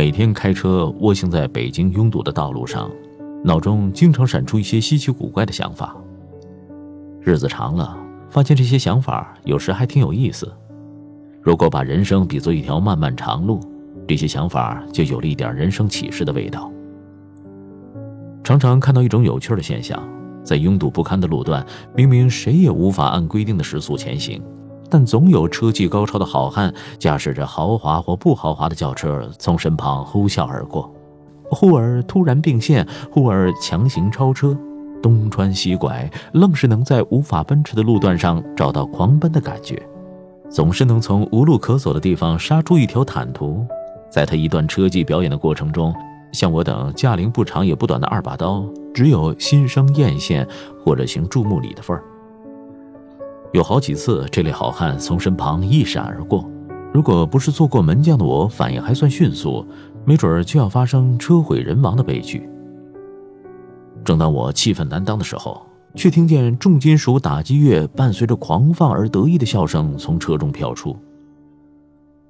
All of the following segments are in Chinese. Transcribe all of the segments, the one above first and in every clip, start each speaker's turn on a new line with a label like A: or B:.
A: 每天开车蜗行在北京拥堵的道路上，脑中经常闪出一些稀奇古怪的想法。日子长了，发现这些想法有时还挺有意思。如果把人生比作一条漫漫长路，这些想法就有了一点人生启示的味道。常常看到一种有趣的现象：在拥堵不堪的路段，明明谁也无法按规定的时速前行，但总有车技高超的好汉驾驶着豪华或不豪华的轿车从身旁呼啸而过，忽而突然并线，忽而强行超车。东穿西拐，愣是能在无法奔驰的路段上找到狂奔的感觉，总是能从无路可走的地方杀出一条坦途。在他一段车技表演的过程中，像我等驾龄不长也不短的二把刀，只有心生艳羡或者行注目礼的份儿。有好几次，这类好汉从身旁一闪而过，如果不是做过门将的我反应还算迅速，没准就要发生车毁人亡的悲剧。正当我气愤难当的时候，却听见重金属打击乐伴随着狂放而得意的笑声从车中飘出。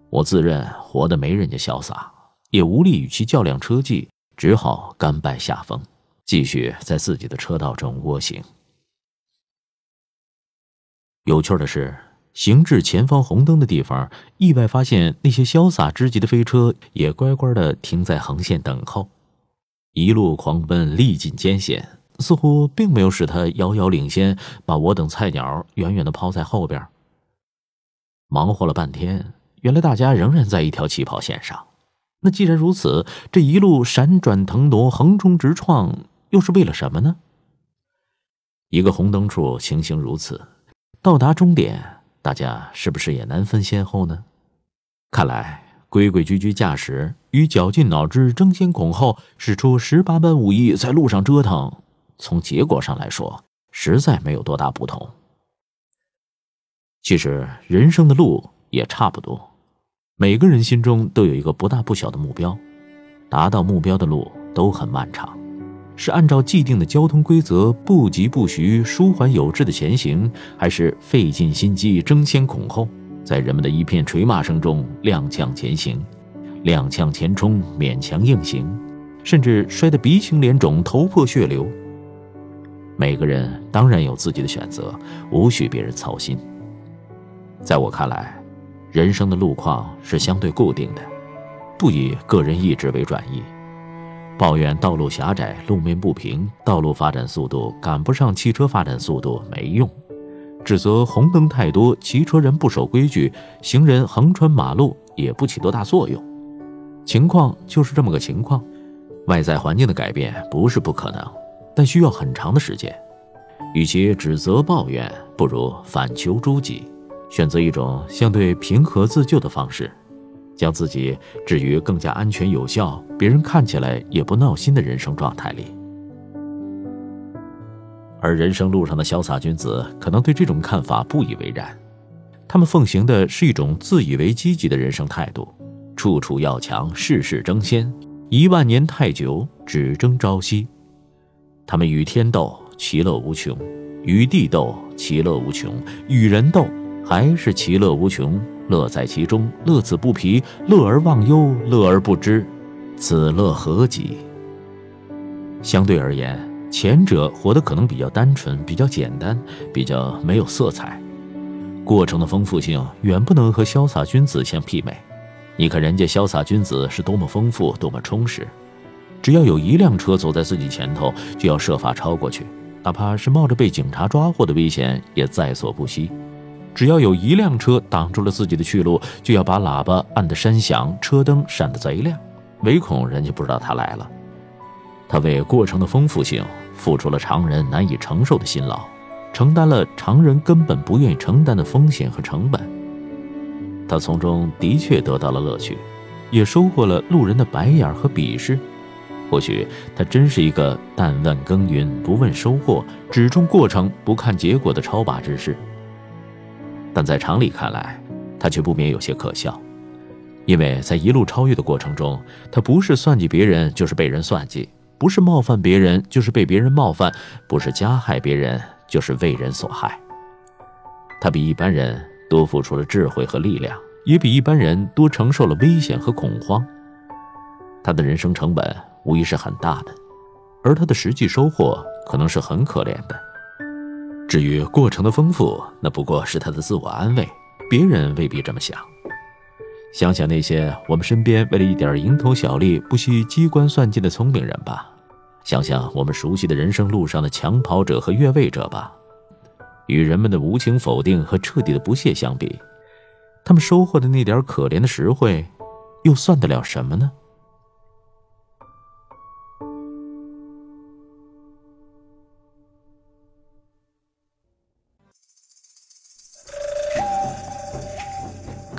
A: 我自认活得没人家潇洒，也无力与其较量车技，只好甘拜下风，继续在自己的车道中蜗行。有趣的是，行至前方红灯的地方，意外发现那些潇洒之极的飞车也乖乖的停在横线等候。一路狂奔，历尽艰险，似乎并没有使他遥遥领先，把我等菜鸟远远的抛在后边。忙活了半天，原来大家仍然在一条起跑线上。那既然如此，这一路闪转腾挪、横冲直撞，又是为了什么呢？一个红灯处情形如此，到达终点，大家是不是也难分先后呢？看来。规规矩矩驾驶与绞尽脑汁争先恐后使出十八般武艺在路上折腾，从结果上来说，实在没有多大不同。其实人生的路也差不多，每个人心中都有一个不大不小的目标，达到目标的路都很漫长，是按照既定的交通规则不疾不徐、舒缓有致的前行，还是费尽心机争先恐后？在人们的一片捶骂声中踉跄前行，踉跄前冲，勉强硬行，甚至摔得鼻青脸肿、头破血流。每个人当然有自己的选择，无需别人操心。在我看来，人生的路况是相对固定的，不以个人意志为转移。抱怨道路狭窄、路面不平、道路发展速度赶不上汽车发展速度没用。指责红灯太多，骑车人不守规矩，行人横穿马路也不起多大作用。情况就是这么个情况。外在环境的改变不是不可能，但需要很长的时间。与其指责抱怨，不如反求诸己，选择一种相对平和自救的方式，将自己置于更加安全有效、别人看起来也不闹心的人生状态里。而人生路上的潇洒君子可能对这种看法不以为然，他们奉行的是一种自以为积极的人生态度，处处要强，事事争先，一万年太久，只争朝夕。他们与天斗，其乐无穷；与地斗，其乐无穷；与人斗，还是其乐无穷。乐在其中，乐此不疲，乐而忘忧，乐而不知，此乐何极？相对而言。前者活得可能比较单纯、比较简单、比较没有色彩，过程的丰富性远不能和潇洒君子相媲美。你看人家潇洒君子是多么丰富、多么充实，只要有一辆车走在自己前头，就要设法超过去，哪怕是冒着被警察抓获的危险也在所不惜；只要有一辆车挡住了自己的去路，就要把喇叭按得山响，车灯闪得贼亮，唯恐人家不知道他来了。他为过程的丰富性付出了常人难以承受的辛劳，承担了常人根本不愿意承担的风险和成本。他从中的确得到了乐趣，也收获了路人的白眼和鄙视。或许他真是一个但问耕耘不问收获，只重过程不看结果的超拔之士。但在常理看来，他却不免有些可笑，因为在一路超越的过程中，他不是算计别人，就是被人算计。不是冒犯别人，就是被别人冒犯；不是加害别人，就是为人所害。他比一般人多付出了智慧和力量，也比一般人多承受了危险和恐慌。他的人生成本无疑是很大的，而他的实际收获可能是很可怜的。至于过程的丰富，那不过是他的自我安慰，别人未必这么想。想想那些我们身边为了一点蝇头小利不惜机关算尽的聪明人吧，想想我们熟悉的人生路上的抢跑者和越位者吧，与人们的无情否定和彻底的不屑相比，他们收获的那点可怜的实惠，又算得了什么呢？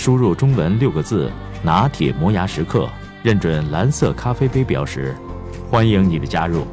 A: 输入中文六个字。拿铁磨牙时刻，认准蓝色咖啡杯标识，欢迎你的加入。